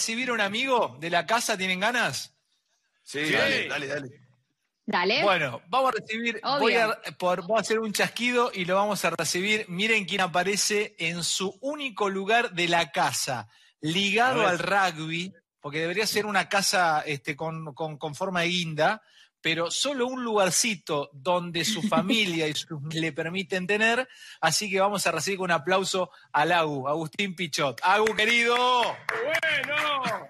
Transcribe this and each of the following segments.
recibir un amigo de la casa? ¿Tienen ganas? Sí, dale, dale, dale. Dale. Bueno, vamos a recibir, voy a, por, voy a hacer un chasquido y lo vamos a recibir. Miren quién aparece en su único lugar de la casa, ligado al rugby, porque debería ser una casa este, con, con, con forma de guinda, pero solo un lugarcito donde su familia y su, le permiten tener. Así que vamos a recibir con un aplauso al Agu, Agustín Pichot. Agu, querido. Bueno.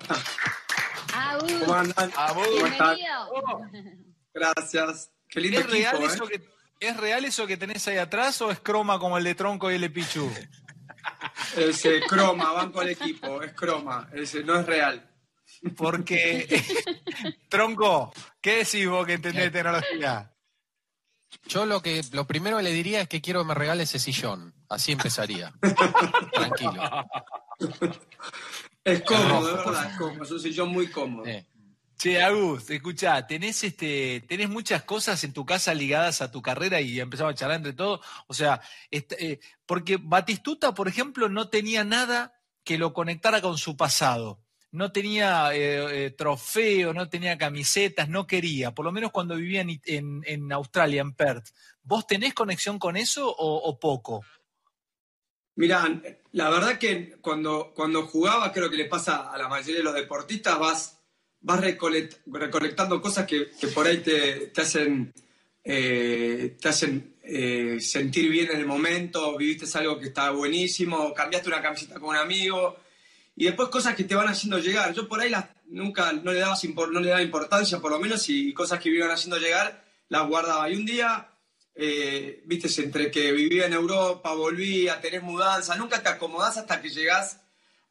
Agu, ¿Cómo andan? Agu. ¿Cómo están? bienvenido. Gracias. Qué lindo ¿Es real, equipo, eso ¿eh? que, ¿Es real eso que tenés ahí atrás o es croma como el de Tronco y el de Pichu? Es eh, croma, banco el equipo, es croma, es, eh, no es real. Porque, Tronco, ¿qué decís vos que entendés de tecnología? Yo lo que lo primero que le diría es que quiero que me regale ese sillón. Así empezaría. Tranquilo. Es cómodo, por verdad, es cómodo, es un sillón muy cómodo. Eh, Che, Agus, escuchá, ¿tenés, este, ¿tenés muchas cosas en tu casa ligadas a tu carrera y empezamos a charlar entre todos? O sea, eh, porque Batistuta, por ejemplo, no tenía nada que lo conectara con su pasado. No tenía eh, eh, trofeo, no tenía camisetas, no quería, por lo menos cuando vivía en, en- en Australia, en Perth. ¿Vos tenés conexión con eso o, poco? Mirá, la verdad que cuando, cuando jugaba, creo que le pasa a la mayoría de los deportistas, vas, vas recolect- recolectando cosas que, que por ahí te, te hacen, eh, te hacen eh, sentir bien en el momento, viviste algo que está buenísimo, cambiaste una camiseta con un amigo, y después cosas que te van haciendo llegar. Yo por ahí las, nunca no le, impor- no le daba importancia, por lo menos, y cosas que me iban haciendo llegar, las guardaba. Y un día eh, viste, entre que vivía en Europa, volvía, tenés mudanza, nunca te acomodás hasta que llegás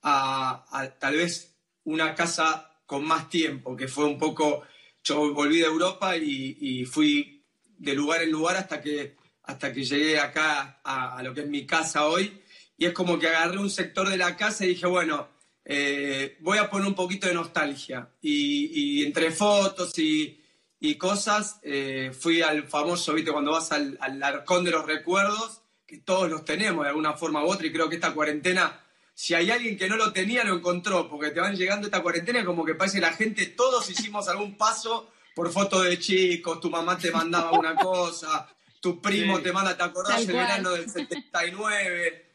a, tal vez una casa con más tiempo, que fue un poco, yo volví de Europa y, y fui de lugar en lugar hasta que, hasta que llegué acá a, a lo que es mi casa hoy, y es como que agarré un sector de la casa y dije, bueno, eh, voy a poner un poquito de nostalgia, y, y entre fotos y y cosas, eh, fui al famoso, viste, cuando vas al, al arcón de los recuerdos, que todos los tenemos de alguna forma u otra, y creo que esta cuarentena, si hay alguien que no lo tenía, lo encontró, porque te van llegando esta cuarentena como que parece la gente, todos hicimos algún paso por foto de chicos, tu mamá te mandaba una cosa, tu primo Sí. te manda, ¿te acordás el verano del 79?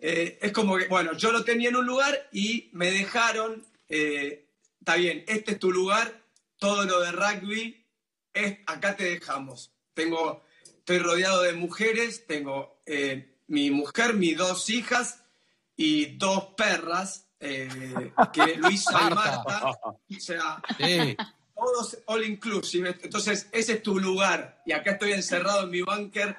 Eh, es como que, bueno, yo lo tenía en un lugar y me dejaron, eh, está bien, este es tu lugar, todo lo de rugby, es, acá te dejamos. Tengo, estoy rodeado de mujeres, tengo eh, mi mujer, mis dos hijas y dos perras, que Luisa y Marta. O sea, sí. todos all inclusive. Entonces, ese es tu lugar. Y acá estoy encerrado en mi búnker.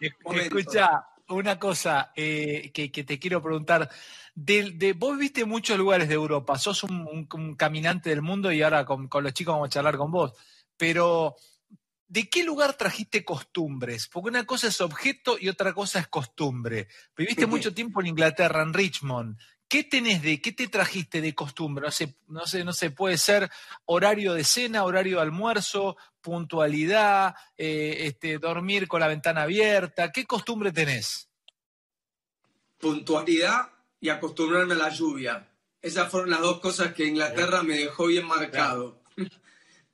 escucha, una cosa eh, que, que te quiero preguntar. De, de- vos viste muchos lugares de Europa, sos un, un- un caminante del mundo y ahora con, con los chicos vamos a charlar con vos. Pero, ¿de qué lugar trajiste costumbres? Porque una cosa es objeto y otra cosa es costumbre. Viviste mucho tiempo en Inglaterra, en Richmond. ¿Qué tenés de, qué te trajiste de costumbre? No sé, no sé, no sé, puede ser horario de cena, horario de almuerzo, puntualidad, eh, este, dormir con la ventana abierta. ¿Qué costumbre tenés? puntualidad y acostumbrarme a la lluvia. Esas fueron las dos cosas que Inglaterra me dejó bien marcado.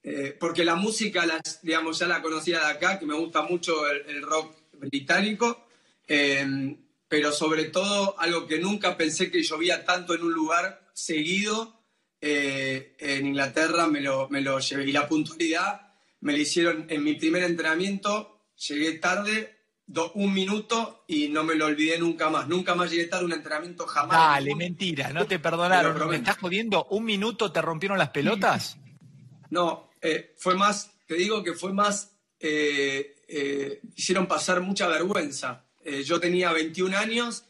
Eh, porque la música, las, digamos, ya la conocía de acá, que me gusta mucho el, el rock británico, eh, pero sobre todo algo que nunca pensé que llovía tanto en un lugar seguido, eh, en Inglaterra me lo, me lo llevé. Y la puntualidad me la hicieron en mi primer entrenamiento, llegué tarde, do- un minuto y no me lo olvidé nunca más. Nunca más llegué tarde a un entrenamiento jamás. Dale, mentira, no te perdonaron. ¿Me estás jodiendo? ¿Un minuto te rompieron las pelotas? No, eh, fue más, te digo que fue más, eh, hicieron pasar mucha vergüenza. Eh, yo tenía 21 años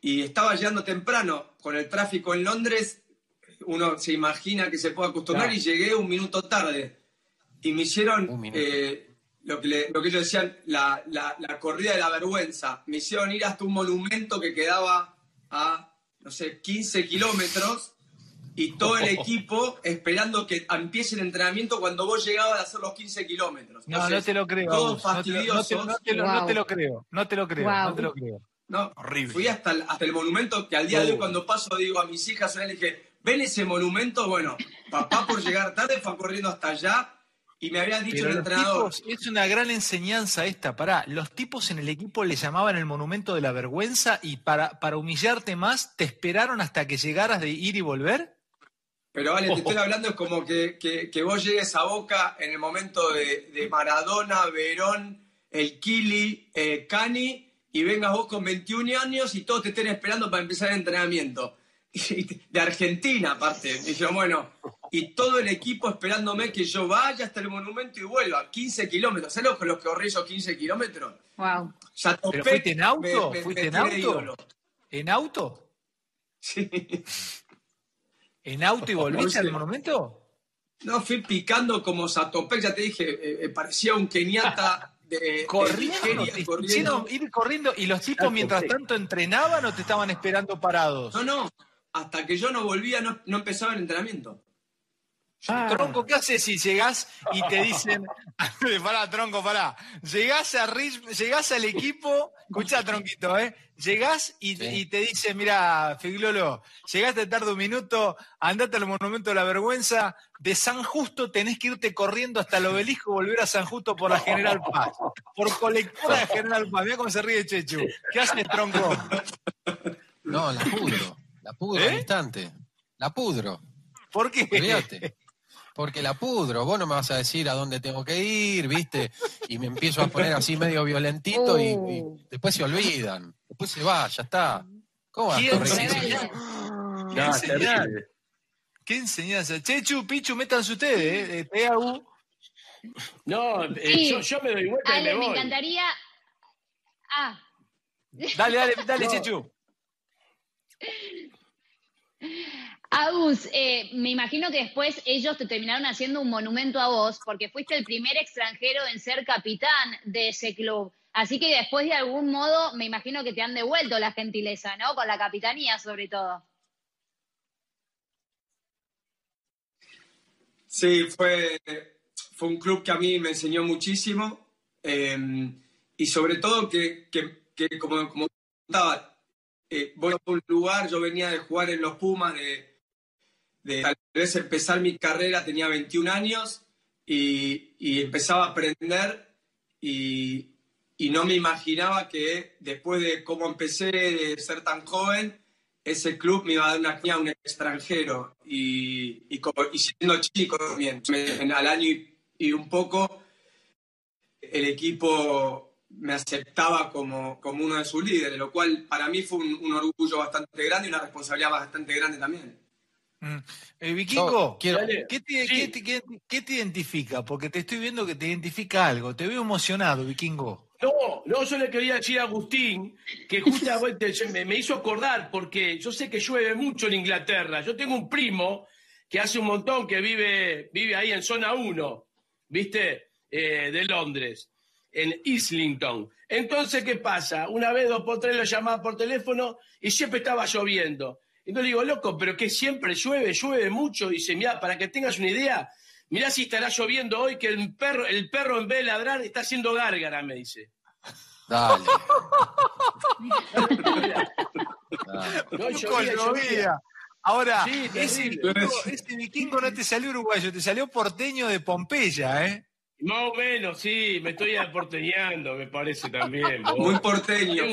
y estaba llegando temprano. Con el tráfico en Londres, uno se imagina que se puede acostumbrar Claro. y llegué un minuto tarde. Y me hicieron eh, lo, que le- lo que ellos decían, la, la- la corrida de la vergüenza. Me hicieron ir hasta un monumento que quedaba a, no sé, 15 kilómetros y todo el equipo esperando que empiece el entrenamiento cuando vos llegabas a hacer los 15 kilómetros. No, Entonces, no te lo creo. Todos Agus. No te lo- no te- fastidiosos. no te lo- creo. No te lo creo. Wow. No te lo creo. No, Horrible. Fui hasta el, hasta el monumento que al día de hoy Oh. cuando paso digo a mis hijas, le dije, ven ese monumento, bueno, papá por llegar tarde fue corriendo hasta allá y me había dicho el entrenador. es una gran enseñanza esta, pará. Los tipos en el equipo le llamaban el monumento de la vergüenza y para, para humillarte más, ¿te esperaron hasta que llegaras de ir y volver? Pero vale, te estoy hablando, es como que, vos llegues a Boca en el momento de, Maradona, Verón, el Kili, eh, Cani, y vengas vos con 21 años y todos te estén esperando para empezar el entrenamiento. de Argentina, aparte. Y yo, bueno, y todo el equipo esperándome que yo vaya hasta el monumento y vuelva. 15 kilómetros. ¿Sabes con los que corrí esos 15 kilómetros? Wow. Ya topé, fuiste en auto? ¿Fuiste en auto? ¿En auto? Sí. ¿En auto y volviste al monumento? No, fui picando como Satopec, ya te dije, eh, eh, parecía un keniata de, corriendo, ir corriendo y los tipos mientras tanto entrenaban o te estaban esperando parados. No, no, hasta que yo no volvía no, no empezaba el entrenamiento. Ah. Tronco, ¿qué haces si llegás y te dicen, pará, tronco, pará, llegás, a llegás al equipo, escuchá, tronquito, ¿eh? Llegás y, te dicen, mira, Figlolo, llegaste tarde un minuto, andate al Monumento de la Vergüenza, de San Justo tenés que irte corriendo hasta el obelisco y volver a San Justo por la General Paz, por colectora de General Paz, mira cómo se ríe Chechu, ¿qué haces, tronco? No, la pudro, la pudro al ¿Eh? instante, la pudro. ¿Por qué? Porque la pudro. Vos no me vas a decir a dónde tengo que ir, ¿viste? Y me empiezo a poner así medio violentito y, uh. después se olvidan. Después se va, ya está. ¿Cómo vas ¿Qué enseñanza? ¿Qué enseñanza? Chechu, Pichu, métanse ustedes, ¿eh? No, eh, yo, me doy vuelta y me, voy. me encantaría... Ah. Dale, dale, dale, Chechu. Agus, eh, me imagino que después ellos te terminaron haciendo un monumento a vos porque fuiste el primer extranjero en ser capitán de ese club. Así que después de algún modo me imagino que te han devuelto la gentileza, ¿no? Con la capitanía sobre todo. Sí, fue, fue un club que a mí me enseñó muchísimo em, y sobre todo que, como, como contaba, eh, voy a un lugar, yo venía de jugar en los Pumas, de, de tal vez empezar mi carrera, tenía 21 años y, empezaba a aprender y, no me imaginaba que después de cómo empecé de ser tan joven, ese club me iba a dar una guía a un extranjero y, siendo chico también, al año y, un poco, el equipo me aceptaba como, como uno de sus líderes, lo cual para mí fue un orgullo bastante grande y una responsabilidad bastante grande también. Mm. Eh, Vikingo, ¿qué, te, identifica? Porque te estoy viendo que te identifica algo. Te veo emocionado, Vikingo. No, no, yo le quería decir a Agustín que justamente me, hizo acordar, porque yo sé que llueve mucho en Inglaterra. Yo tengo un primo que hace un montón que vive, vive ahí en zona 1, ¿viste? Eh, de Londres, en Islington. Entonces, ¿qué pasa? Una vez, dos por tres lo llamaba por teléfono y siempre estaba lloviendo. Entonces digo, loco, pero que siempre llueve, llueve mucho. Dice, mira, para que tengas una idea, mirá si estará lloviendo hoy que el perro, el perro en vez de ladrar está haciendo gárgara, me dice. Dale. no, Ahora, ese, vikingo, no te salió uruguayo, te salió porteño de Pompeya, ¿eh? Más o menos, sí, me estoy aporteñando, me parece también. Muy porteño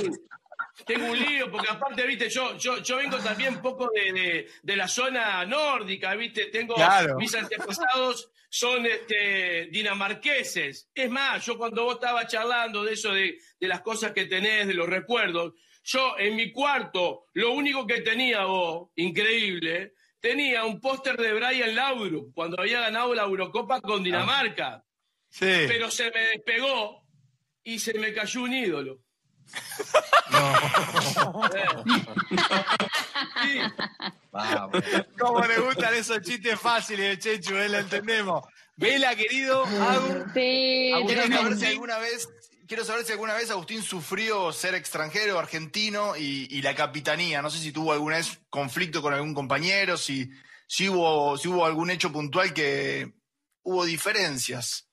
tengo un lío, porque aparte, viste, yo, yo, yo vengo también un poco de, de, la zona nórdica, viste, tengo mis antepasados son este, dinamarqueses. Es más, yo cuando vos estabas charlando de eso, de, de las cosas que tenés, de los recuerdos, yo en mi cuarto, lo único que tenía vos, increíble, tenía un póster de Brian Laudrup cuando había ganado la Eurocopa con Dinamarca. Sí. Pero se me despegó y se me cayó un ídolo. No. ¿Cómo le gustan esos chistes fáciles, Chechu? Eh? Lo entendemos. Vela, querido. quiero saber si alguna vez quiero saber si alguna vez Agustín sufrió ser extranjero, argentino y, la capitanía. No sé si tuvo alguna vez conflicto con algún compañero, si, si, hubo, si hubo algún hecho puntual que hubo diferencias.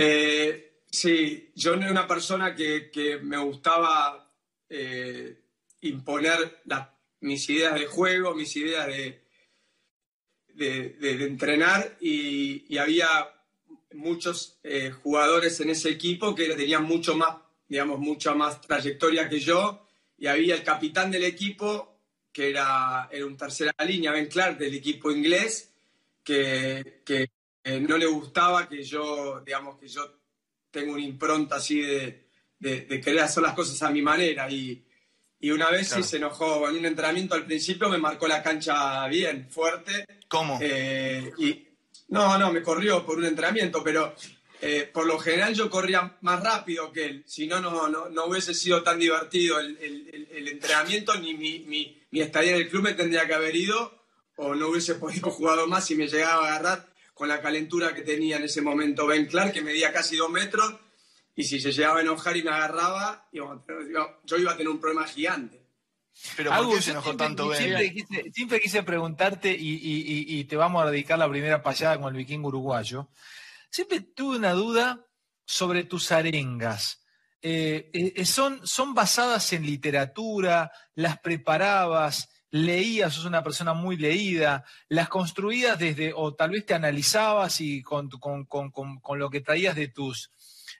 Eh, sí, yo era una persona que, me gustaba eh, imponer mis ideas de juego, mis ideas de, de, entrenar y, había muchos eh, jugadores en ese equipo que tenían mucho más, digamos, mucha más trayectoria que yo y había el capitán del equipo que era, era un tercera línea, Ben Clark, del equipo inglés, que, que no le gustaba que yo, digamos, que yo tengo una impronta así de, de, querer hacer las cosas a mi manera y, y una vez sí se enojó en un entrenamiento al principio, me marcó la cancha bien, fuerte. ¿Cómo? Eh, y, no, no, me corrió por un entrenamiento, pero eh, por lo general yo corría más rápido que él. Si no, no, no, hubiese sido tan divertido el, el, entrenamiento, ni mi, mi, mi, estadía en el club me tendría que haber ido, o no hubiese podido jugar más si me llegaba a agarrar con la calentura que tenía en ese momento Ben Clark, que medía casi dos metros y si se llegaba a enojar y me agarraba, yo iba a tener un problema gigante. Pero ¿por qué se enojó tanto siempre quise, siempre quise preguntarte, y, te vamos a dedicar la primera pasada con el vikingo uruguayo. Siempre tuve una duda sobre tus arengas. Eh, eh, son, ¿Son basadas en literatura? ¿Las preparabas? Leías, sos una persona muy leída, las construías desde, o tal vez te analizabas y con, con, con, con lo que traías de tus,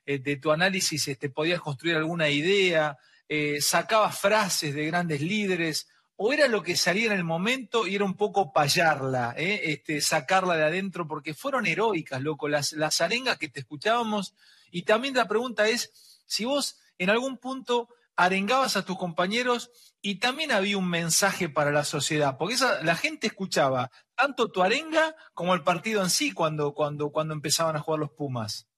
eh, de tu análisis este, podías construir alguna idea, eh, sacabas frases de grandes líderes, o era lo que salía en el momento y era un poco payarla, eh, este, sacarla de adentro, porque fueron heroicas, loco, las, las arengas que te escuchábamos. Y también la pregunta es si vos en algún punto arengabas a tus compañeros y también había un mensaje para la sociedad, porque la gente escuchaba tanto tu arenga como el partido en sí cuando, cuando, cuando empezaban a jugar los Pumas.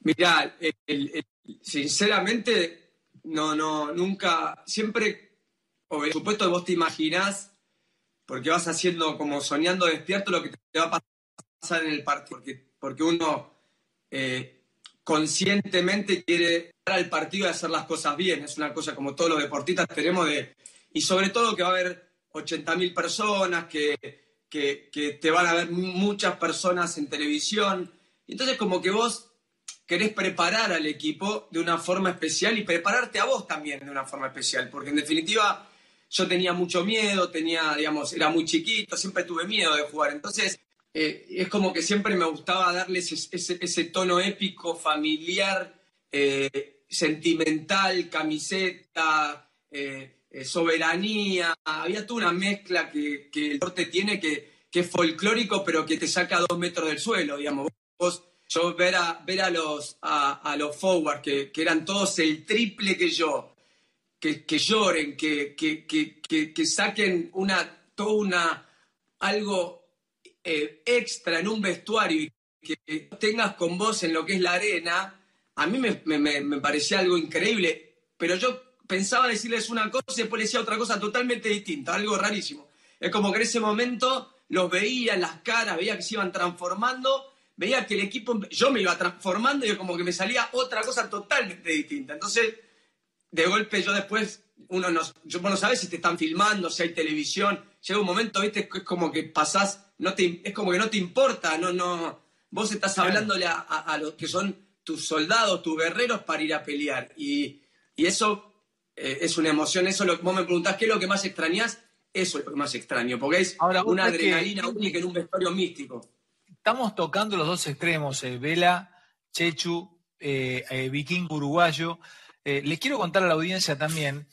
Mira, sinceramente, no, no, nunca, siempre, por supuesto vos te imaginás, porque vas haciendo como soñando despierto lo que te va a pasar en el partido, porque, porque uno eh, conscientemente quiere dar al partido y hacer las cosas bien, es una cosa como todos los deportistas tenemos de, y sobre todo que va a haber 80.000 personas, que, que, que te van a ver muchas personas en televisión, entonces como que vos querés preparar al equipo de una forma especial y prepararte a vos también de una forma especial, porque en definitiva yo tenía mucho miedo, tenía, digamos, era muy chiquito, siempre tuve miedo de jugar, entonces eh, es como que siempre me gustaba darles ese, tono épico, familiar, eh, sentimental, camiseta, eh, soberanía, había toda una mezcla que, el deporte tiene que, que es folclórico, pero que te saca a dos metros del suelo, digamos, yo ver a, ver a los, a, los forward, que, eran todos el triple que yo, que, lloren, que, que, saquen una, todo una, algo eh, extra en un vestuario y que tengas con vos en lo que es la arena, a mí me, me, parecía algo increíble, pero yo pensaba decirles una cosa y después decía otra cosa totalmente distinta, algo rarísimo. Es como que en ese momento los veía en las caras, veía que se iban transformando veía que el equipo, yo me iba transformando y como que me salía otra cosa totalmente distinta. Entonces, de golpe yo después, uno no, yo, no sabes si te están filmando, si hay televisión, llega un momento, viste, es como que pasás, no te, es como que no te importa, no, no, vos estás hablándole a, los que son tus soldados, tus guerreros para ir a pelear. Y, eso eh, es una emoción, eso lo, vos me preguntás qué es lo que más extrañas, eso es lo que más extraño, porque es una adrenalina única en un vestuario místico estamos tocando los dos extremos, eh, Vela, Chechu, eh, eh, Viking uruguayo. les quiero contar a la audiencia también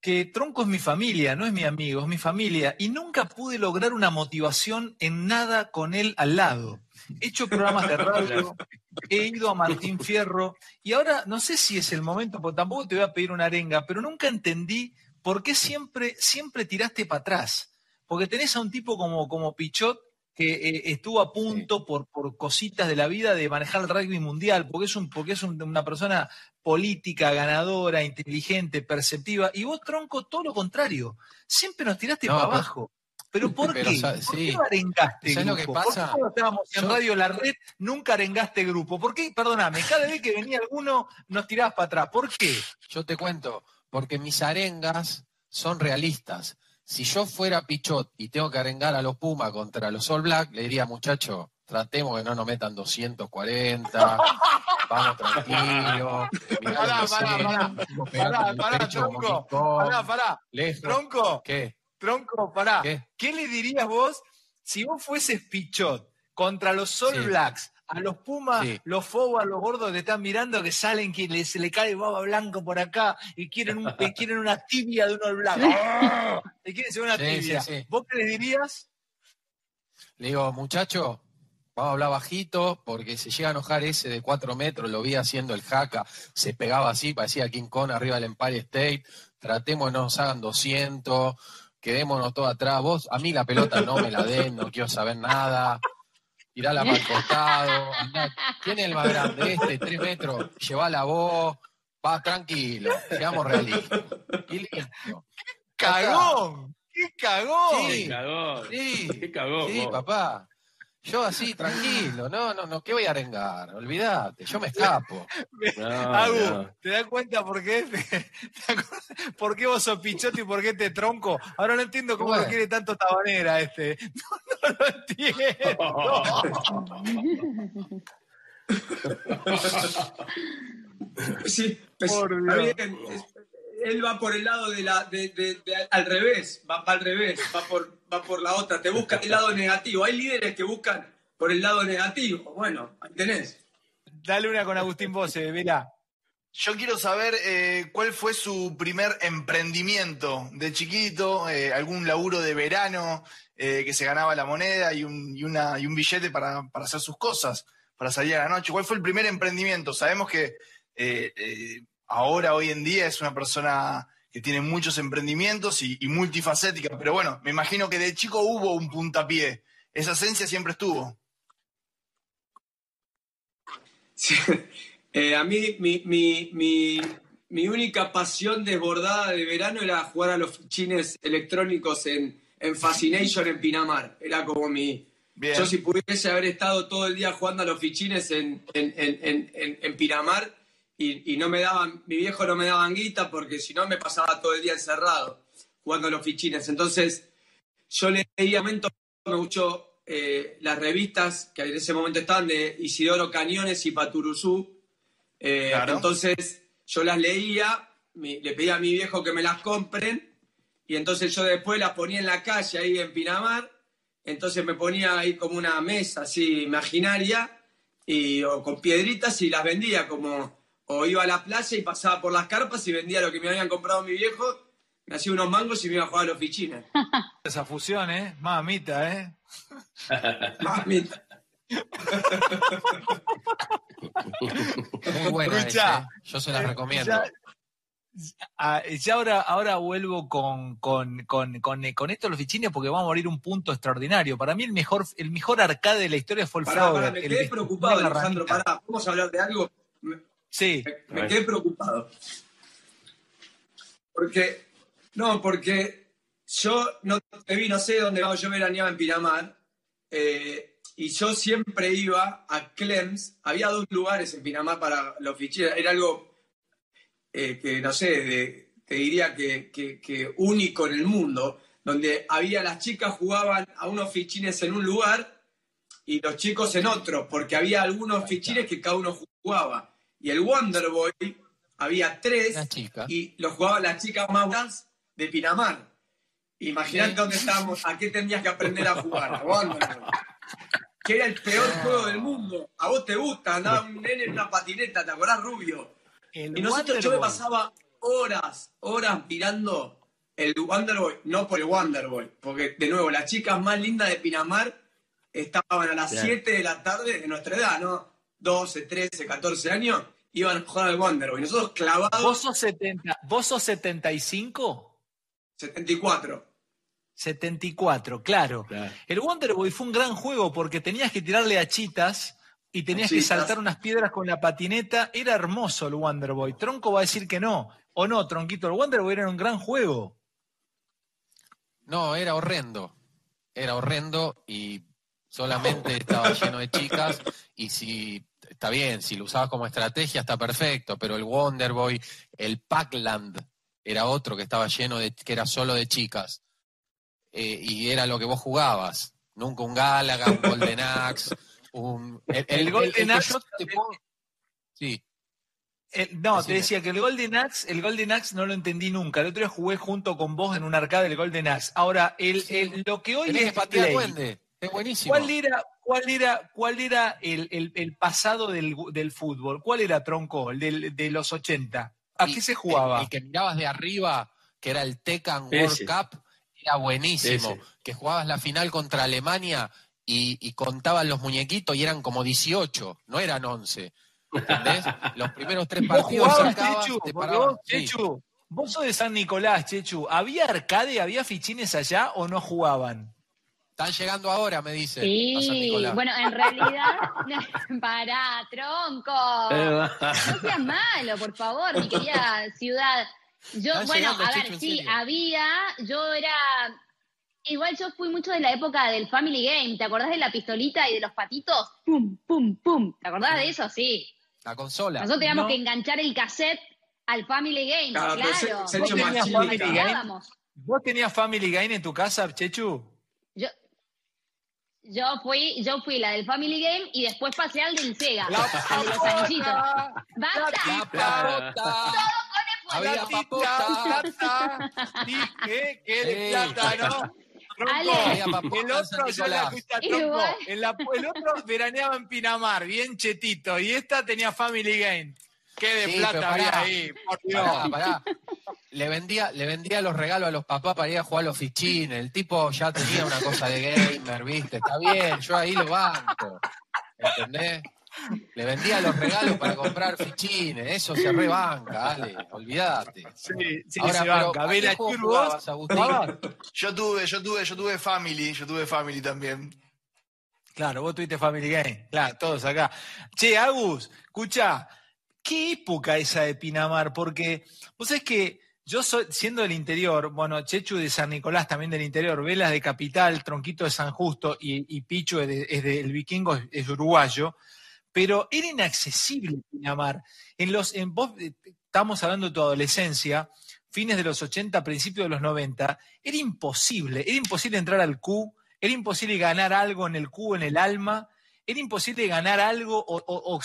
que Tronco es mi familia, no es mi amigo, es mi familia, y nunca pude lograr una motivación en nada con él al lado. He hecho programas de radio, he ido a Martín Fierro, y ahora no sé si es el momento, porque tampoco te voy a pedir una arenga, pero nunca entendí por qué siempre, siempre tiraste para atrás. Porque tenés a un tipo como, como Pichot que eh, estuvo a punto por, por cositas de la vida de manejar el rugby mundial, porque es, un, porque es una persona política, ganadora, inteligente, perceptiva, y vos, Tronco, todo lo contrario. Siempre nos tiraste para abajo. ¿Pero por qué? ¿Por qué arengaste grupo? Lo que pasa? ¿Por qué en Radio La Red nunca arengaste grupo? ¿Por qué? Perdóname, cada vez que venía alguno nos tirabas para atrás. ¿Por qué? Yo te cuento, porque mis arengas son realistas. Si yo fuera Pichot y tengo que arengar a los Pumas contra los All Black, le diría, muchacho, tratemos que no nos metan 240. vamos tranquilo. Pará, pará, pará. Pará, pará, tronco. Pará, pará. Tronco. ¿Qué? Tronco, pará. ¿Qué? le dirías vos si vos fueses Pichot contra los All Blacks? A los Pumas, los Fobas, los gordos te están mirando que salen, que se le cae baba blanco por acá y quieren, un, quieren una tibia de un All Black. Te quieren ser una tibia. ¿Vos qué le dirías? Le digo, muchacho, vamos a hablar bajito, porque se llega a enojar ese de cuatro metros, lo vi haciendo el jaca, se pegaba así, parecía King Kong arriba del Empire State, tratemos no nos hagan 200, quedémonos todo atrás, vos, a mí la pelota no me la den, no quiero saber nada, tirala mal costado, ¿quién es el más grande? Este, tres metros, llevala vos, va tranquilo, seamos realistas. Y listo. ¡Cagón! ¡Qué cagón! Sí, ¡Qué cagón! Sí, ¡Qué cagón! Sí, papá. Yo así, tranquilo, no, no, no, ¿qué voy a arengar? Olvídate, yo me escapo. Agu, ¿te das cuenta por qué? ¿Por qué vos sos pichote y por qué te tronco? Ahora no entiendo cómo lo quiere tanto Tabanera este. No, no lo entiendo. sí, pues, él va por el lado de la, de, de, al revés, va, al revés, va por, va por la otra, te busca el lado negativo. Hay líderes que buscan por el lado negativo. Bueno, ahí tenés. Dale una con Agustín Bose, mira. Yo quiero saber eh, cuál fue su primer emprendimiento de chiquito, eh, algún laburo de verano eh, que se ganaba la moneda y un, y una, y un billete para, para, hacer sus cosas, para salir a la noche. ¿Cuál fue el primer emprendimiento? Sabemos que ahora, hoy en día, es una persona que tiene muchos emprendimientos y, multifacética, pero bueno, me imagino que de chico hubo un puntapié. Esa esencia siempre estuvo. Eh, a mí, mi, única pasión desbordada de verano era jugar a los fichines electrónicos en, Fascination en Pinamar. Era como mi. Yo, si pudiese haber estado todo el día jugando a los fichines en, en Pinamar, y, no me daban, mi viejo no me daban guita porque si no me pasaba todo el día encerrado jugando a los fichines. Entonces, yo leía momento mucho eh, las revistas que en ese momento estaban de Isidoro Cañones y Paturuzú. Eh, entonces, yo las leía, le pedía a mi viejo que me las compren y entonces yo después las ponía en la calle ahí en Pinamar. Entonces me ponía ahí como una mesa así imaginaria y, o con piedritas y las vendía como o iba a la playa y pasaba por las carpas y vendía lo que me habían comprado mi viejo, me hacía unos mangos y me iba a jugar a la oficina. Esa fusión, ¿eh? Mamita, ¿eh? Mamita. Muy buena esa, ¿eh? Yo se la recomiendo. Ya, ah, ahora, ahora vuelvo con, con, con, con, esto los fichines porque vamos a morir un punto extraordinario. Para mí el mejor, el mejor arcade de la historia fue el Frogger. me quedé preocupado, Alejandro. Pará, vamos a hablar de algo. Sí. Me, quedé preocupado. Porque, no, porque yo no te vi, no sé dónde yo veraneaba en Pinamar, eh, y yo siempre iba a Clems, había dos lugares en Pinamar para los ficheros, era algo eh, que, no sé, te diría que, que, único en el mundo, donde había las chicas jugaban a unos fichines en un lugar y los chicos en otro, porque había algunos fichines que cada uno jugaba y el Wonder Boy había tres y los jugaban las chicas más de Pinamar. Imagínate dónde estábamos, a qué tendrías que aprender a jugar, a Wonder Boy. Que era el peor juego del mundo. A vos te gusta, andaba un nene en una patineta, ¿te acordás, Rubio? y nosotros yo me pasaba horas, horas mirando el Wonder Boy, no por el Wonder Boy, porque de nuevo, las chicas más lindas de Pinamar estaban a las 7 de la tarde de nuestra edad, ¿no? 12, 13, 14 años, iban a jugar al Wonder Boy. Nosotros clavados. ¿Vos sos, 70, ¿Vos sos 75? 74. 74, claro. El Wonder Boy fue un gran juego porque tenías que tirarle a chitas y tenías que saltar unas piedras con la patineta. Era hermoso el Wonder Boy. Tronco va a decir que no. O no, Tronquito, el Wonder Boy era un gran juego. No, era horrendo. Era horrendo y solamente estaba lleno de chicas y si está bien, si lo usabas como estrategia está perfecto, pero el Wonder Boy, el Packland era otro que estaba lleno de, que era solo de chicas. Eh, y era lo que vos jugabas. Nunca un Galaga, un Golden Axe, un... El, Golden Axe... Sí. no, te decía que el Golden Axe, el Golden Axe no lo entendí nunca. El otro día jugué junto con vos en un arcade del Golden Axe. Ahora, el, lo que hoy es Play, duende. Es buenísimo. ¿Cuál era, cuál era, cuál era el, pasado del, fútbol? ¿Cuál era, Tronco, el de los 80? ¿A qué se jugaba? El, que mirabas de arriba, que era el Tekken World Cup, era buenísimo. Que jugabas la final contra Alemania y, y, contaban los muñequitos y eran como 18, no eran 11. ¿Entendés? Los primeros tres partidos sacabas, Chechu, te vos, Chechu, vos sos de San Nicolás, Chechu. ¿Había arcade, había fichines allá o no jugaban? Están llegando ahora, me dice. Sí, bueno, en realidad, para tronco. No seas malo, por favor, mi querida ciudad. Yo, bueno, a ver, sí, había, yo era, igual yo fui mucho de la época del Family Game, ¿te acordás de la pistolita y de los patitos? Pum, pum, pum. ¿Te acordás de eso? Sí. La consola. Nosotros teníamos que enganchar el cassette al Family Game, claro. ¿Vos, tenías Family Game? ¿Vos tenías Family Game en tu casa, Chechu? Yo, fui, yo fui la del Family Game y después pasé al del Sega, al de los anillitos. ¡Basta! Todo con Había papota. Dije que el plátano. Tronco, el otro, yo la tronco. El, el otro veraneaba en Pinamar, bien chetito, y esta tenía Family Game. Qué de plata había ahí, por Dios. Pará, Le vendía, le vendía los regalos a los papás para ir a jugar a los fichines. El tipo ya tenía una cosa de gamer, ¿viste? Está bien, yo ahí lo banco. ¿Entendés? Le vendía los regalos para comprar fichines, eso se rebanca, dale, olvídate. Sí, sí, Ahora, se banca. ¿Qué la jugabas, Yo tuve, yo tuve, yo tuve Family, yo tuve Family también. Claro, vos tuviste Family Game. Claro, todos acá. Che, Agus, escucha, ¿qué época esa de Pinamar? Porque vos sabés que yo siendo del interior, bueno, Chechu de San Nicolás también del interior, Velas de Capital, Tronquito de San Justo y, Pichu es, del vikingo, es, uruguayo, pero era inaccesible Pinamar. En los, en vos, eh, estamos hablando de tu adolescencia, fines de los 80, principios de los 90, era imposible, era imposible entrar al Q, era imposible ganar algo en el Q, en el alma, era imposible ganar algo o, o,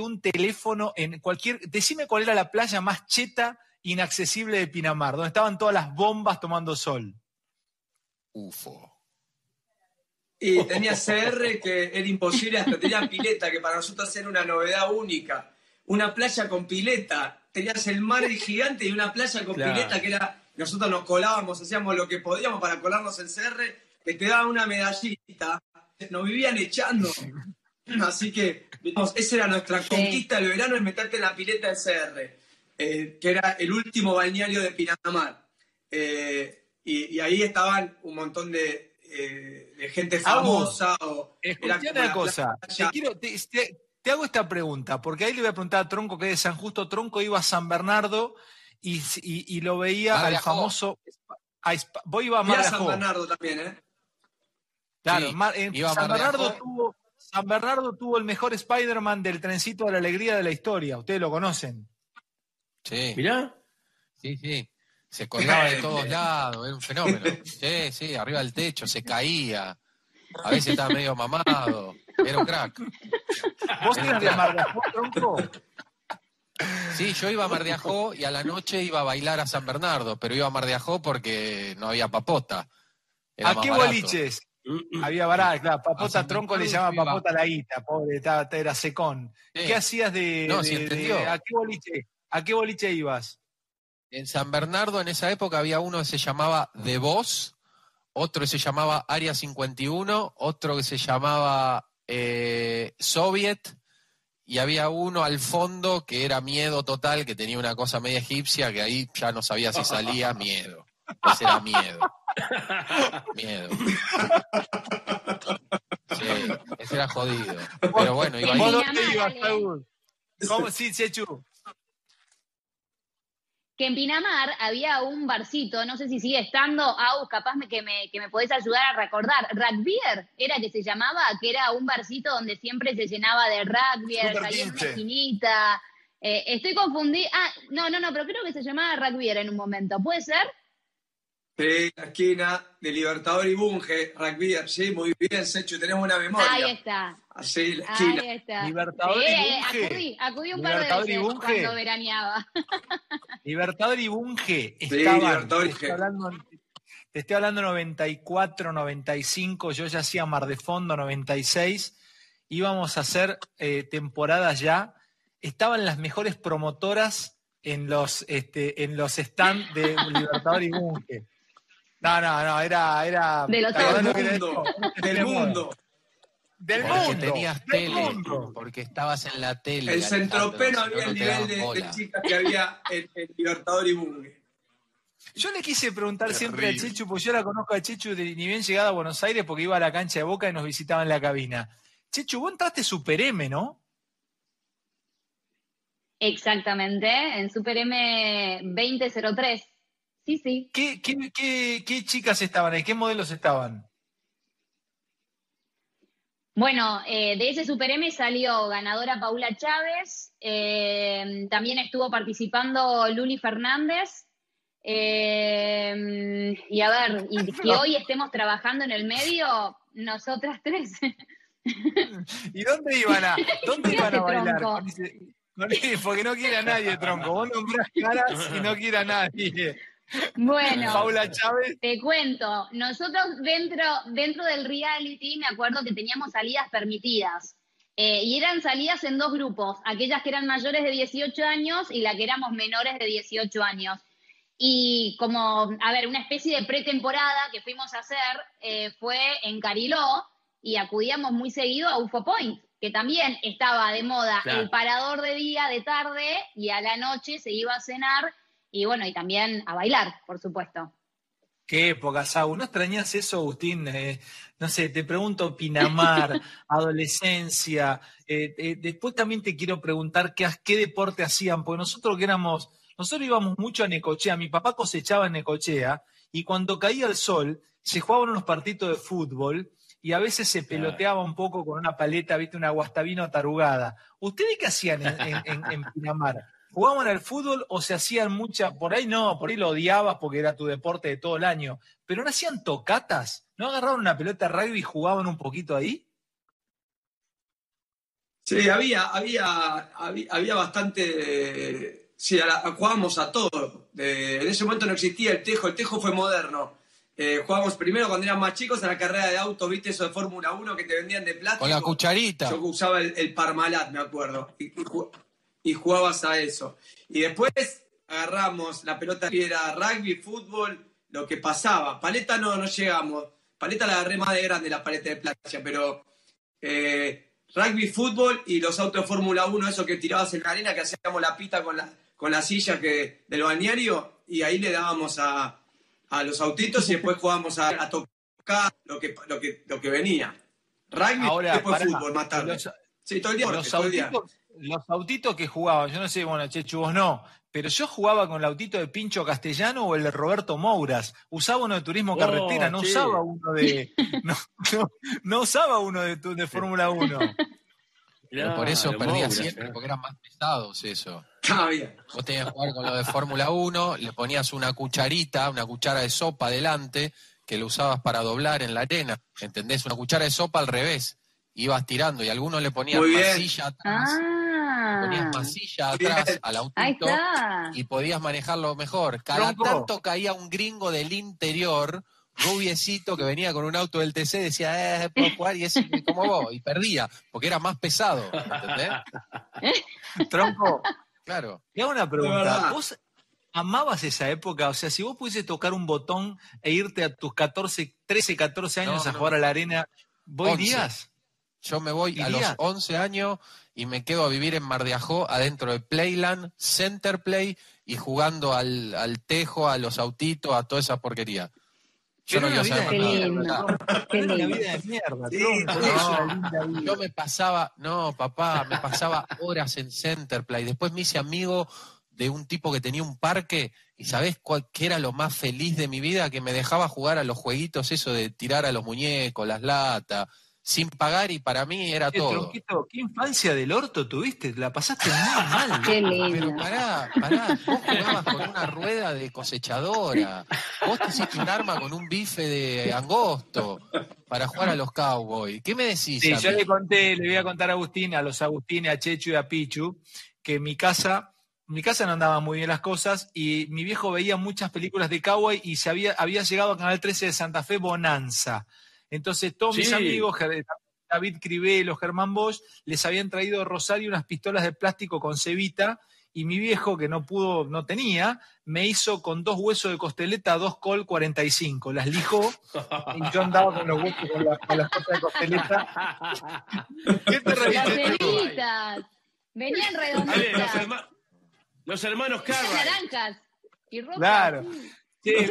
un teléfono en cualquier. Decime cuál era la playa más cheta, inaccesible de Pinamar, donde estaban todas las bombas tomando sol. UFO. Y tenía CR que era imposible, hasta tenía pileta, que para nosotros era una novedad única. Una playa con pileta. Tenías el mar gigante y una playa con pileta que era. Nosotros nos colábamos, hacíamos lo que podíamos para colarnos el CR, que te daban una medallita nos vivían echando. Así que, esa era nuestra conquista del verano, es meterte en la pileta de CR, eh, que era el último balneario de Pinamar. Eh, y, ahí estaban un montón de, eh, gente famosa. O una cosa, te, hago esta pregunta, porque ahí le voy a preguntar a Tronco, que es de San Justo, Tronco iba a San Bernardo y, lo veía al famoso... voy iba a Mar San Bernardo también, ¿eh? Claro, San, Bernardo tuvo, San Bernardo tuvo el mejor Spider-Man del trencito de la alegría de la historia. Ustedes lo conocen. Sí. Mirá. Sí, sí. Se colgaba de todos lados, era un fenómeno. Sí, sí, arriba del techo, se caía. A veces estaba medio mamado. Era un crack. ¿Vos eras de Mar de Ajó, tronco? Sí, yo iba a Mar de Ajó y a la noche iba a bailar a San Bernardo, pero iba a Mar de Ajó porque no había papota. ¿A qué boliches? Había barato, claro. Papota Tronco le llamaba Papota la guita, pobre, estaba, era secón. ¿Qué hacías de, no, si entendió. ¿a, qué boliche, ¿A qué boliche ibas? En San Bernardo en esa época había uno que se llamaba The Voz, otro que se llamaba Área 51, otro que se llamaba eh, Soviet, y había uno al fondo que era miedo total, que tenía una cosa media egipcia, que ahí ya no sabía si salía miedo. Ese era miedo. Miedo. Sí, ese era jodido. Pero bueno, iba ahí. ¿Cómo? Sí, Chechu. Que en Pinamar había un barcito, no sé si sigue estando, Au, capaz que me, que me podés ayudar a recordar. Rugbier era que se llamaba, que era un barcito donde siempre se llenaba de rugby, había una esquinita. Eh, estoy confundida. Ah, no, no, no, pero creo que se llamaba Rugbier en un momento. ¿Puede ser? Sí, la esquina de Libertador y Bunge, rugby, sí, muy bien, Sechu, tenemos una memoria. Ahí está. Así, la esquina. Ahí está. Libertador y Bunge. Acudí, acudí un par de Libertador veces cuando veraneaba. Libertador y Bunge Sí, estaban, Libertador y te, estoy Bunge. hablando, te estoy hablando 94, 95, yo ya hacía Mar de Fondo 96, íbamos a hacer eh, temporadas ya, estaban las mejores promotoras en los, este, en los stands de Libertador y Bunge. No, no, no, era... era De los ¿te acordás Del mundo, del mundo. Del Porque mundo. tenías del tele, mundo. porque estabas en la tele. El si no, había el nivel de, chicas que había en, en Libertador y Bunge. Yo le quise preguntar siempre a. Chechu, pues yo la conozco a Chechu de ni bien llegada a Buenos Aires porque iba a la cancha de Boca y nos visitaba en la cabina. Chechu, vos entraste Super M, ¿no? Exactamente, en Super M 2003. Sí, sí. ¿Qué, qué, qué, qué chicas estaban ahí? ¿Qué modelos estaban? Bueno, eh, de ese Super M salió ganadora Paula Chávez, eh, también estuvo participando Luli Fernández, eh, y a ver, y que hoy estemos trabajando en el medio, nosotras tres. ¿Y dónde iban a, dónde ¿Qué iban a bailar? porque no quiere a nadie, tronco. Vos nombrás caras y no quiere a nadie. Bueno, Paula Chávez. Te cuento, nosotros dentro, dentro del reality me acuerdo que teníamos salidas permitidas. Eh, y eran salidas en dos grupos, aquellas que eran mayores de 18 años y la que éramos menores de 18 años. Y como, a ver, una especie de pretemporada que fuimos a hacer eh, fue en Cariló y acudíamos muy seguido a UFO Point, que también estaba de moda Claro. el parador de día, de tarde, y a la noche se iba a cenar y bueno, y también a bailar, por supuesto. Qué época, Sau. ¿No extrañas eso, Agustín? Eh, no sé, te pregunto, Pinamar, adolescencia. eh, eh, después también te quiero preguntar qué, qué deporte hacían, porque nosotros que éramos, nosotros íbamos mucho a Necochea. Mi papá cosechaba en Necochea y cuando caía el sol se jugaban unos partidos de fútbol y a veces se peloteaba un poco con una paleta, viste, una guastavino tarugada. ¿Ustedes qué hacían en, en- en- en Pinamar? ¿Jugaban al fútbol o se hacían mucha, por ahí no, por ahí lo odiabas porque era tu deporte de todo el año, pero no hacían tocatas? ¿No agarraban una pelota de rugby y jugaban un poquito ahí? Sí, había, había, había, había bastante. Sí, a la- a- jugábamos a todo. En ese momento no existía el tejo, el tejo fue moderno. Eh, jugábamos primero cuando eran más chicos a la carrera de auto, viste eso de Fórmula 1 que te vendían de plástico. Con la cucharita. Yo usaba el, el Parmalat, me acuerdo. Y, y ju- y jugabas a eso. Y después agarramos la pelota que era rugby, fútbol, lo que pasaba. Paleta no, no llegamos. Paleta la agarré más de grande, la paleta de plancha, pero eh, rugby, fútbol y los autos de Fórmula 1, eso que tirabas en la arena, que hacíamos la pista con la, con la silla que, del balneario, y ahí le dábamos a, a los autitos y después jugábamos a, a tocar lo que, lo, que, lo que venía. Rugby, Ahora, después pará, fútbol, más tarde. Los, Sí, todo el día. los todo el día. Los autitos que jugaban, yo no sé, bueno, Chechu, vos no, pero yo jugaba con el autito de Pincho Castellano o el de Roberto Mouras. Usaba uno de turismo Oh, carretera, no usaba uno de. No, no, no usaba uno de, Fórmula 1. Pero por eso perdía Moura, siempre, ¿eh? porque eran más pesados eso. Está bien. Vos tenías que jugar con lo de Fórmula 1, le ponías una cucharita, una cuchara de sopa adelante, que lo usabas para doblar en la arena, ¿entendés? Una cuchara de sopa al revés, ibas tirando y algunos le ponían masilla atrás, Ah, ponías masilla Bien. atrás al autito y podías manejarlo mejor. Cada tanto caía un gringo del interior, rubiecito, que venía con un auto del TC, decía, eh, puedo jugar, y es como vos, y perdía, porque era más pesado, ¿entendés? Tronco, Claro. te hago una pregunta. ¿Vos amabas esa época? O sea, si vos pudieses tocar un botón e irte a tus 14, 13, 14 años No, a no. jugar a la arena, ¿vos 11. irías? Yo me voy a los ¿Irías? 11 años y me quedo a vivir en Mar de Ajó, adentro de Playland, Center Play y jugando al, al tejo, a los autitos, a toda esa porquería. Yo no quiero saber nada. Yo me pasaba, no, papá, me pasaba horas en Center Play. Después me hice amigo de un tipo que tenía un parque y ¿sabés cuál qué era lo más feliz de mi vida? Que me dejaba jugar a los jueguitos, eso de tirar a los muñecos, las latas. Sin pagar y para mí era todo. Tronquito, ¿qué infancia del orto tuviste? La pasaste muy mal. Qué lindo. Pero pará, pará, vos jugabas con una rueda de cosechadora. Vos te hiciste un arma con un bife de angosto para jugar a los Cowboys. ¿Qué me decís? Sí, yo le conté, le voy a contar a Agustín, a los Agustines, a Chechu y a Pichu, que en mi casa, en mi casa no andaban muy bien las cosas y mi viejo veía muchas películas de cowboy y se había, había llegado a Canal 13 de Santa Fe Bonanza. Entonces todos mis amigos, David Cribelo, Germán Bosch, les habían traído a Rosario unas pistolas de plástico con cebita y mi viejo, que no pudo, no tenía, me hizo con dos huesos de costeleta dos col 45. Las lijó y yo andaba con los huesos con, las cosas de costeleta. ¿Qué te Las Venían redonditas. los, hermanos Carlos. naranjas y rojas. Claro. Sí,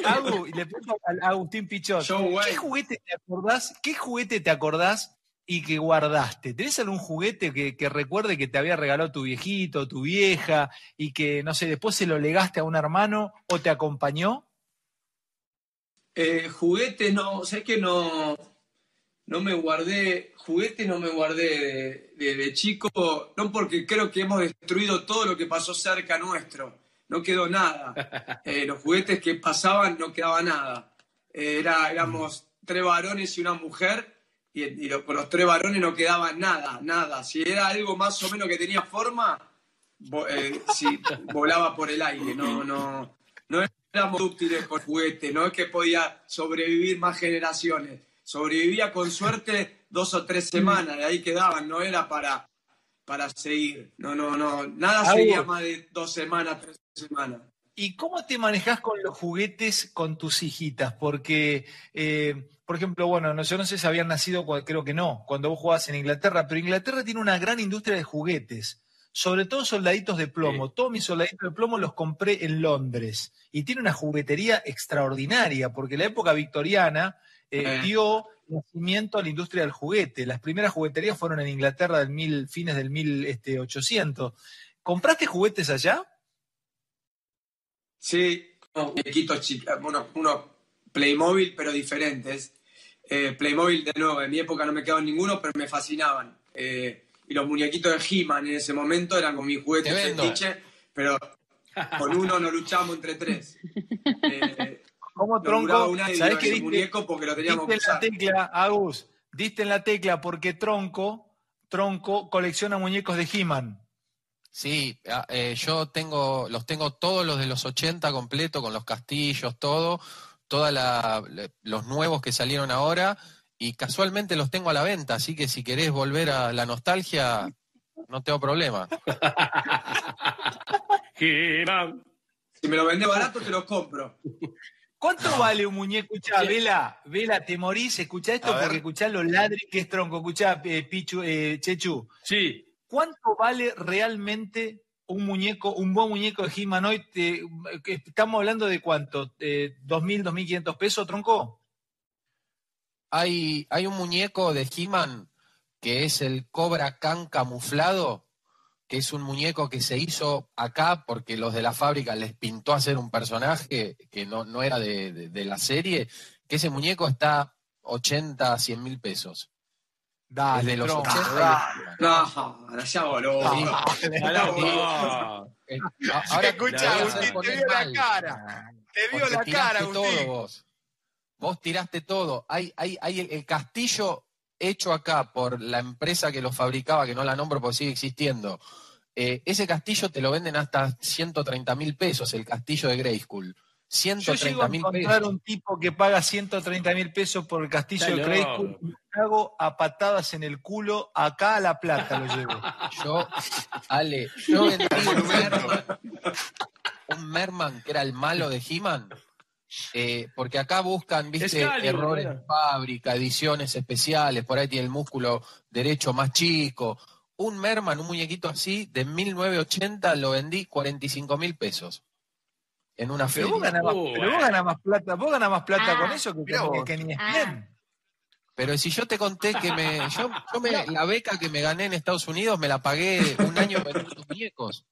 Agu, le pregunto a Agustín Pichot, ¿qué juguete te acordás? ¿Qué juguete te acordás y que guardaste? ¿Tenés algún juguete que, recuerde que te había regalado tu viejito, tu vieja, y que, no sé, después se lo legaste a un hermano o te acompañó? Eh, juguete no, sé que no, no me guardé, juguete no me guardé de chico, no porque creo que hemos destruido todo lo que pasó cerca nuestro no quedó nada. Eh, los juguetes que pasaban no quedaba nada. Eh, era, éramos tres varones y una mujer, y, con los tres varones no quedaba nada, nada. Si era algo más o menos que tenía forma, eh, volaba por el aire, no, no, no éramos útiles con juguetes, no es que podía sobrevivir más generaciones. Sobrevivía con suerte dos o tres semanas, de ahí quedaban, no era para, para seguir. No, no, no, nada seguía más de dos semanas, tres semana. ¿Y cómo te manejas con los juguetes con tus hijitas? Porque, eh, por ejemplo, bueno, yo no sé si habían nacido, creo que no, cuando vos jugabas en Inglaterra, pero Inglaterra tiene una gran industria de juguetes, sobre todo soldaditos de plomo. Todos mis soldaditos de plomo los compré en Londres y tiene una juguetería extraordinaria, porque la época victoriana eh, dio nacimiento a la industria del juguete. Las primeras jugueterías fueron en Inglaterra del mil, fines del 1800. Este, ¿Compraste juguetes allá? Sí, muñequitos bueno, unos Playmobil, pero diferentes. Eh, Playmobil, de nuevo, en mi época no me quedaban ninguno, pero me fascinaban. Eh, y los muñequitos de He-Man en ese momento eran con mis juguetes fetiche, pero con uno no luchábamos entre tres. Eh, ¿Cómo tronco? ¿Sabés que diste, muñeco porque lo teníamos diste en la tecla, Agus, diste en la tecla porque Tronco, Tronco colecciona muñecos de He-Man. Sí, ah, eh, yo tengo, los tengo todos los de los 80 completo, con los castillos, todo, todos los nuevos que salieron ahora, y casualmente los tengo a la venta, así que si querés volver a la nostalgia, no tengo problema. si me lo vende barato, te lo compro. ¿Cuánto vale un muñeco? Escuchá, Vela, Vela, te morís, escuchá esto porque escuchá los ladris que es tronco, escuchá, eh, Pichu, eh, Chechu. Sí. ¿Cuánto vale realmente un muñeco, un buen muñeco de He-Man hoy? ¿Estamos hablando de cuánto? ¿2.000, 2.500 pesos, tronco? Hay, hay un muñeco de He-Man que es el Cobra Khan camuflado, que es un muñeco que se hizo acá porque los de la fábrica les pintó hacer un personaje que no, no era de, de la serie, que ese muñeco está 80, 100 mil pesos. Dale, de los 80. No, ya voló. Ahora escucha, Agustín, te vio la cara. Te vio la cara, Agustín. vos. Vos tiraste todo. Hay, hay, hay el, castillo hecho acá por la empresa que lo fabricaba, que no la nombro porque sigue existiendo. Eh, ese castillo te lo venden hasta 130 mil pesos, el castillo de Grayskull. 130 mil pesos. encontrar un tipo que paga 130 mil pesos por el castillo de Grayskull y hago a patadas en el culo acá a La Plata lo llevo. Yo, Ale, yo vendí un Merman, un Merman que era el malo de He-Man. Eh, porque acá buscan, viste, errores de fábrica, ediciones especiales, por ahí tiene el músculo derecho más chico. Un Merman, un muñequito así, de 1980 lo vendí 45 mil pesos en una feria. Pero vos ganás más, plata, vos ganás más plata con ah, eso que, con, que, ni ah. Pero si yo te conté que me, yo, me, la beca que me gané en Estados Unidos me la pagué un año vendiendo muñecos.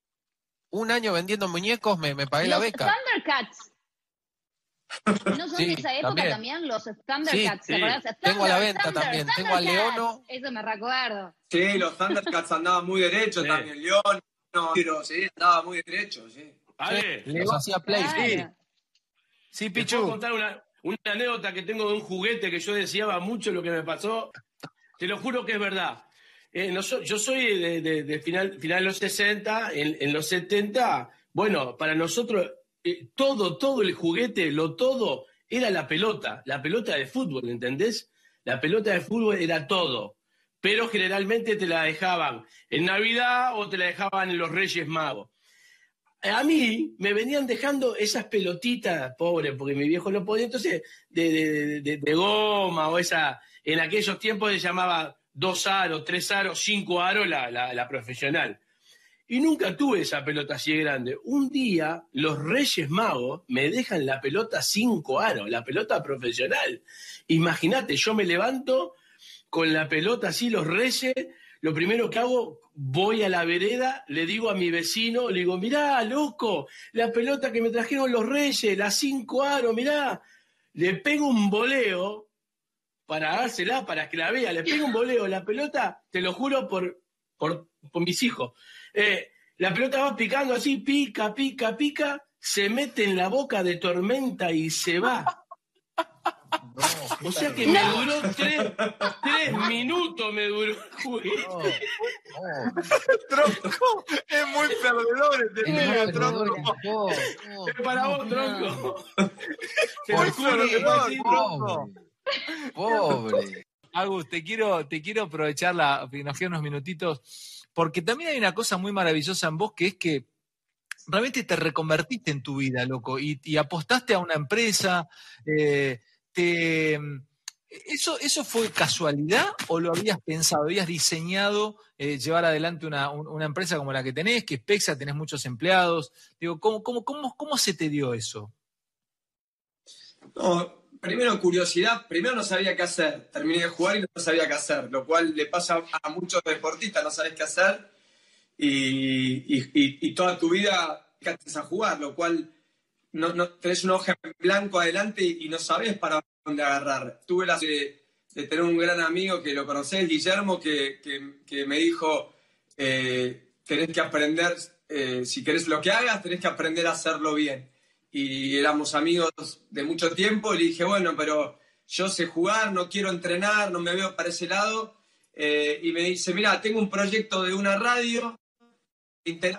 Un año vendiendo muñecos me, me pagué la beca. Thundercats. ¿No son de esa época también, los Thundercats? Sí, tengo a la venta también, tengo a Leono. Eso me recuerdo. Sí, los Thundercats andaban muy derechos también, León, pero sí, andaba muy derecho, sí. Vale. Los hacía play, sí. Sí, Pichu. ¿Puedo contar una, una anécdota que tengo de un juguete que yo deseaba mucho lo que me pasó? Te lo juro que es verdad. Eh, yo soy de, final, final de los 60, en, los 70, bueno, para nosotros eh, todo, todo el juguete, lo todo, era la pelota, la pelota de fútbol, ¿entendés? La pelota de fútbol era todo, pero generalmente te la dejaban en Navidad o te la dejaban en los Reyes Magos. A mí me venían dejando esas pelotitas, pobre, porque mi viejo no podía, entonces, de, de goma o esa, en aquellos tiempos se llamaba dos aros, tres aros, cinco aros la, profesional. Y nunca tuve esa pelota así grande. Un día los Reyes Magos me dejan la pelota cinco aros, la pelota profesional. Imagínate, yo me levanto con la pelota así, los Reyes, lo primero que hago, voy a la vereda, le digo a mi vecino, le digo, mirá, loco, la pelota que me trajeron los Reyes, las cinco aros, mirá. Le pego un boleo para dársela, para que la vea. Le pego un voleo, la pelota, te lo juro por, por, mis hijos. Eh, la pelota va picando así, pica, pica, pica, se mete en la boca de tormenta y se va. o sea que me duró tres, tres, minutos, me duró tronco, es muy perdedor este tronco. Es para vos, tronco. Muy perdedor, tronco. Pobre. Agus, te quiero, te quiero aprovechar la, nos quedan unos minutitos, porque también hay una cosa muy maravillosa en vos que es que realmente te reconvertiste en tu vida, loco, y, apostaste a una empresa. Eh, ¿eso, ¿Eso fue casualidad o lo habías pensado? ¿Habías diseñado eh, llevar adelante una, empresa como la que tenés, que es Pexa, tenés muchos empleados? Digo, ¿cómo, cómo, cómo, cómo se te dio eso? No, primero curiosidad, primero no sabía qué hacer, terminé de jugar y no sabía qué hacer, lo cual le pasa a muchos deportistas, no sabes qué hacer y, toda tu vida te a jugar, lo cual no, tenés una hoja en blanco adelante y, no sabes para dónde agarrar. Tuve la de, de tener un gran amigo que lo conocés, Guillermo, que, me dijo, eh, tenés que aprender, eh, si querés lo que hagas, tenés que aprender a hacerlo bien y éramos amigos de mucho tiempo y le dije, bueno, pero yo sé jugar, no quiero entrenar, no me veo para ese lado. Eh, y me dice, mira, tengo un proyecto de una radio.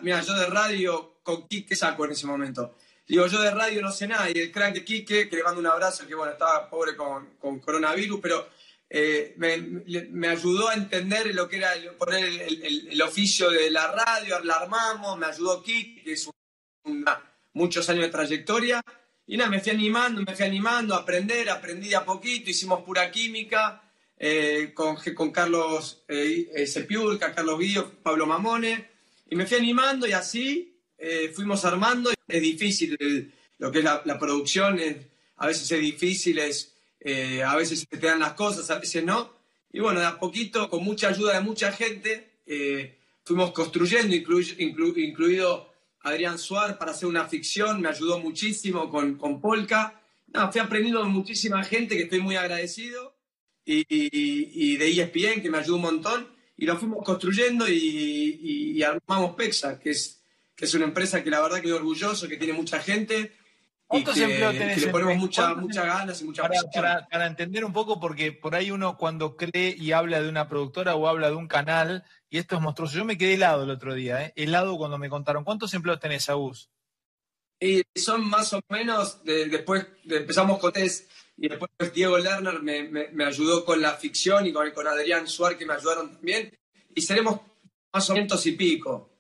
Mira, yo de radio con Quique saco en ese momento. Digo, yo de radio no sé nada. Y el crack de Quique, que le mando un abrazo, que bueno, estaba pobre con, con coronavirus, pero eh, me, me, ayudó a entender lo que era poner el, el, oficio de la radio, la me ayudó Quique, que es una muchos años de trayectoria. Y nada, me fui animando, me fui animando a aprender, aprendí de a poquito, hicimos pura química eh, con, con Carlos eh, eh Sepiurca, Carlos Guido, Pablo Mamone, y me fui animando y así eh, fuimos armando. Es difícil lo que es la, producción, a veces es difícil, a veces te dan las cosas, a veces no. Y bueno, de a poquito, con mucha ayuda de mucha gente, fuimos construyendo, incluido Adrián Suárez para hacer una ficción, me ayudó muchísimo con, con Polka. No, fui aprendiendo de muchísima gente que estoy muy agradecido y, y, de ESPN que me ayudó un montón y lo fuimos construyendo y, y, armamos Pexa, que es, que es una empresa que la verdad que estoy orgulloso, que tiene mucha gente ¿Cuántos empleos tenés? le ponemos muchas ganas y mucha para, para, entender un poco, porque por ahí uno cuando cree y habla de una productora o habla de un canal, y esto es monstruoso. Yo me quedé helado el otro día, ¿eh? helado cuando me contaron. ¿Cuántos empleos tenés, Agus? Y son más o menos, después empezamos con Tess y después Diego Lerner me, ayudó con la ficción y con, con Adrián Suárez que me ayudaron también. Y seremos más o menos y pico.